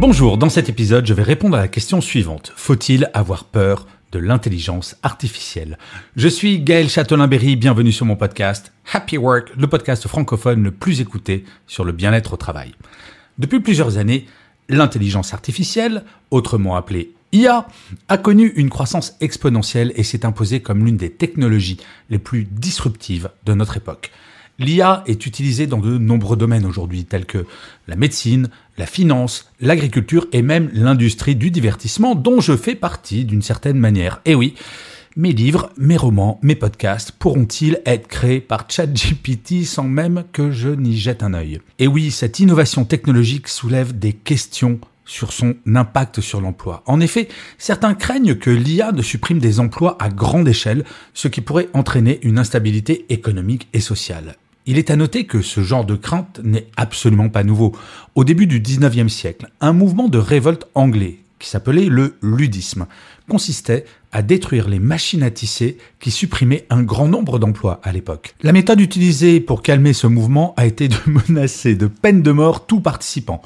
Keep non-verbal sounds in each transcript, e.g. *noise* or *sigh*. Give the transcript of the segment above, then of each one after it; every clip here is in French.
Bonjour, dans cet épisode, je vais répondre à la question suivante. Faut-il avoir peur de l'intelligence artificielle? Je suis Gaël Châtelain-Berry, bienvenue sur mon podcast Happy Work, le podcast francophone le plus écouté sur le bien-être au travail. Depuis plusieurs années, l'intelligence artificielle, autrement appelée IA, a connu une croissance exponentielle et s'est imposée comme l'une des technologies les plus disruptives de notre époque. L'IA est utilisée dans de nombreux domaines aujourd'hui, tels que la médecine, la finance, l'agriculture et même l'industrie du divertissement, dont je fais partie d'une certaine manière. Et oui, mes livres, mes romans, mes podcasts pourront-ils être créés par ChatGPT sans même que je n'y jette un œil? Et oui, cette innovation technologique soulève des questions sur son impact sur l'emploi. En effet, certains craignent que l'IA ne supprime des emplois à grande échelle, ce qui pourrait entraîner une instabilité économique et sociale. Il est à noter que ce genre de crainte n'est absolument pas nouveau. Au début du 19e siècle, un mouvement de révolte anglais, qui s'appelait le ludisme, consistait à détruire les machines à tisser qui supprimaient un grand nombre d'emplois à l'époque. La méthode utilisée pour calmer ce mouvement a été de *laughs* menacer de peine de mort tout participant.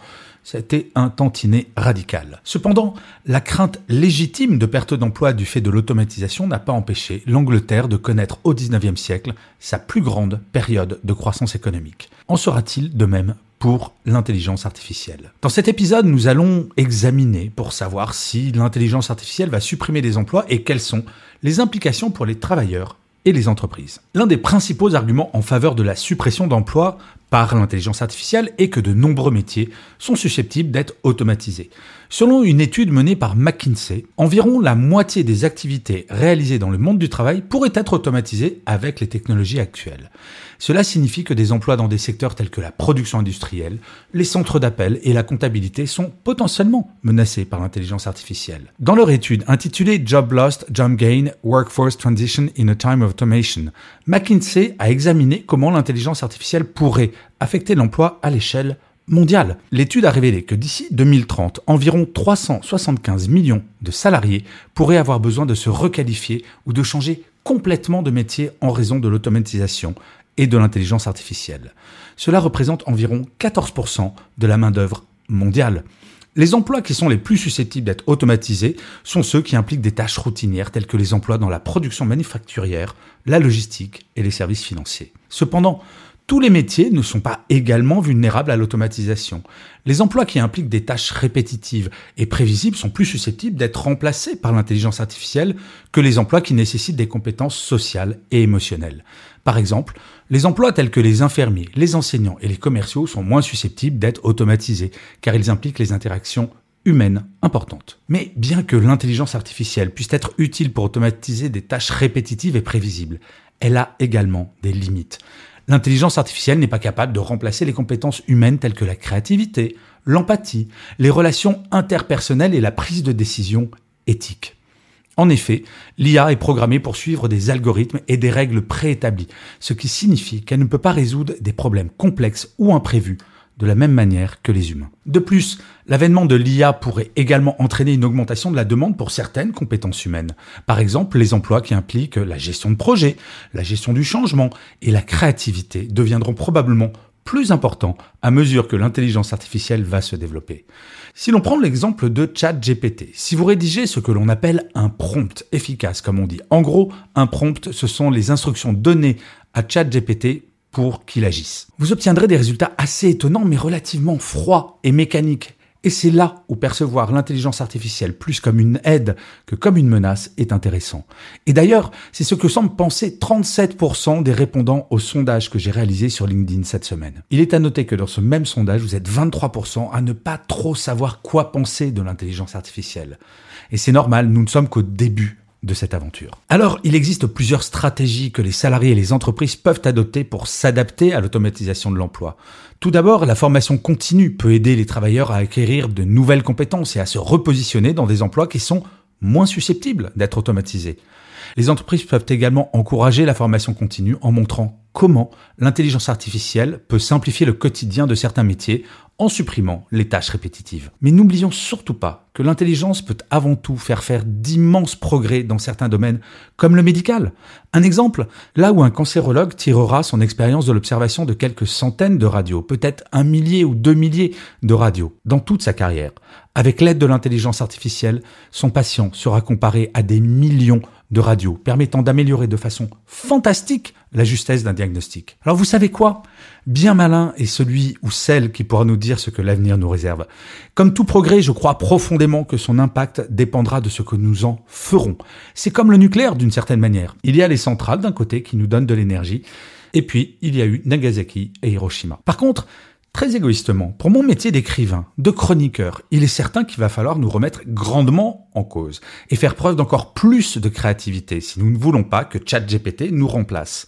C'était un tantinet radical. Cependant, la crainte légitime de perte d'emploi du fait de l'automatisation n'a pas empêché l'Angleterre de connaître au XIXe siècle sa plus grande période de croissance économique. En sera-t-il de même pour l'intelligence artificielle? Dans cet épisode, nous allons examiner pour savoir si l'intelligence artificielle va supprimer des emplois et quelles sont les implications pour les travailleurs et les entreprises. L'un des principaux arguments en faveur de la suppression d'emplois par l'intelligence artificielle est que de nombreux métiers sont susceptibles d'être automatisés. Selon une étude menée par McKinsey, environ la moitié des activités réalisées dans le monde du travail pourraient être automatisées avec les technologies actuelles. Cela signifie que des emplois dans des secteurs tels que la production industrielle, les centres d'appel et la comptabilité sont potentiellement menacés par l'intelligence artificielle. Dans leur étude intitulée Job Lost, Job Gain, Workforce Transition in a Time of Automation, McKinsey a examiné comment l'intelligence artificielle pourrait affecter l'emploi à l'échelle mondiale. L'étude a révélé que d'ici 2030, environ 375 millions de salariés pourraient avoir besoin de se requalifier ou de changer complètement de métier en raison de l'automatisation et de l'intelligence artificielle. Cela représente environ 14% de la main-d'œuvre mondiale. Les emplois qui sont les plus susceptibles d'être automatisés sont ceux qui impliquent des tâches routinières telles que les emplois dans la production manufacturière, la logistique et les services financiers. Cependant, tous les métiers ne sont pas également vulnérables à l'automatisation. Les emplois qui impliquent des tâches répétitives et prévisibles sont plus susceptibles d'être remplacés par l'intelligence artificielle que les emplois qui nécessitent des compétences sociales et émotionnelles. Par exemple, les emplois tels que les infirmiers, les enseignants et les commerciaux sont moins susceptibles d'être automatisés, car ils impliquent les interactions humaines importantes. Mais bien que l'intelligence artificielle puisse être utile pour automatiser des tâches répétitives et prévisibles, elle a également des limites. L'intelligence artificielle n'est pas capable de remplacer les compétences humaines telles que la créativité, l'empathie, les relations interpersonnelles et la prise de décision éthique. En effet, l'IA est programmée pour suivre des algorithmes et des règles préétablies, ce qui signifie qu'elle ne peut pas résoudre des problèmes complexes ou imprévus de la même manière que les humains. De plus, l'avènement de l'IA pourrait également entraîner une augmentation de la demande pour certaines compétences humaines. Par exemple, les emplois qui impliquent la gestion de projet, la gestion du changement et la créativité deviendront probablement plus importants à mesure que l'intelligence artificielle va se développer. Si l'on prend l'exemple de ChatGPT, si vous rédigez ce que l'on appelle un prompt efficace, comme on dit, en gros, un prompt, ce sont les instructions données à ChatGPT qu'il agisse. Vous obtiendrez des résultats assez étonnants mais relativement froids et mécaniques. Et c'est là où percevoir l'intelligence artificielle plus comme une aide que comme une menace est intéressant. Et d'ailleurs, c'est ce que semblent penser 37% des répondants au sondage que j'ai réalisé sur LinkedIn cette semaine. Il est à noter que dans ce même sondage, vous êtes 23% à ne pas trop savoir quoi penser de l'intelligence artificielle. Et c'est normal, nous ne sommes qu'au début de cette aventure. Alors, il existe plusieurs stratégies que les salariés et les entreprises peuvent adopter pour s'adapter à l'automatisation de l'emploi. Tout d'abord, la formation continue peut aider les travailleurs à acquérir de nouvelles compétences et à se repositionner dans des emplois qui sont moins susceptibles d'être automatisés. Les entreprises peuvent également encourager la formation continue en montrant comment l'intelligence artificielle peut simplifier le quotidien de certains métiers en supprimant les tâches répétitives. Mais n'oublions surtout pas que l'intelligence peut avant tout faire faire d'immenses progrès dans certains domaines, comme le médical. Un exemple, là où un cancérologue tirera son expérience de l'observation de quelques centaines de radios, peut-être un millier ou deux milliers de radios, dans toute sa carrière. Avec l'aide de l'intelligence artificielle, son patient sera comparé à des millions de radio permettant d'améliorer de façon fantastique la justesse d'un diagnostic. Alors vous savez quoi? Bien malin est celui ou celle qui pourra nous dire ce que l'avenir nous réserve. Comme tout progrès, je crois profondément que son impact dépendra de ce que nous en ferons. C'est comme le nucléaire d'une certaine manière. Il y a les centrales d'un côté qui nous donnent de l'énergie, et puis il y a eu Nagasaki et Hiroshima. Par contre, Très égoïstement, pour mon métier d'écrivain, de chroniqueur, il est certain qu'il va falloir nous remettre grandement en cause et faire preuve d'encore plus de créativité si nous ne voulons pas que ChatGPT nous remplace.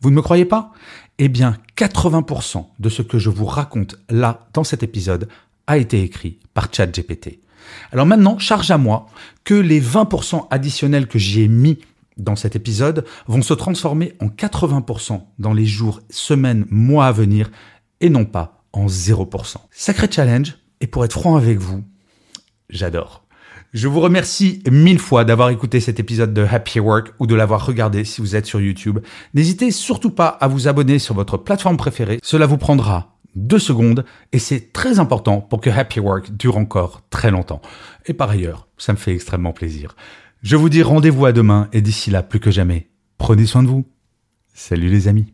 Vous ne me croyez pas? Eh bien, 80% de ce que je vous raconte là, dans cet épisode, a été écrit par ChatGPT. Alors maintenant, charge à moi que les 20% additionnels que j'y ai mis dans cet épisode vont se transformer en 80% dans les jours, semaines, mois à venir et non pas en 0%. Sacré challenge, et pour être franc avec vous, j'adore. Je vous remercie mille fois d'avoir écouté cet épisode de Happy Work ou de l'avoir regardé si vous êtes sur YouTube. N'hésitez surtout pas à vous abonner sur votre plateforme préférée. Cela vous prendra deux secondes et c'est très important pour que Happy Work dure encore très longtemps. Et par ailleurs, ça me fait extrêmement plaisir. Je vous dis rendez-vous à demain et d'ici là, plus que jamais, prenez soin de vous. Salut les amis.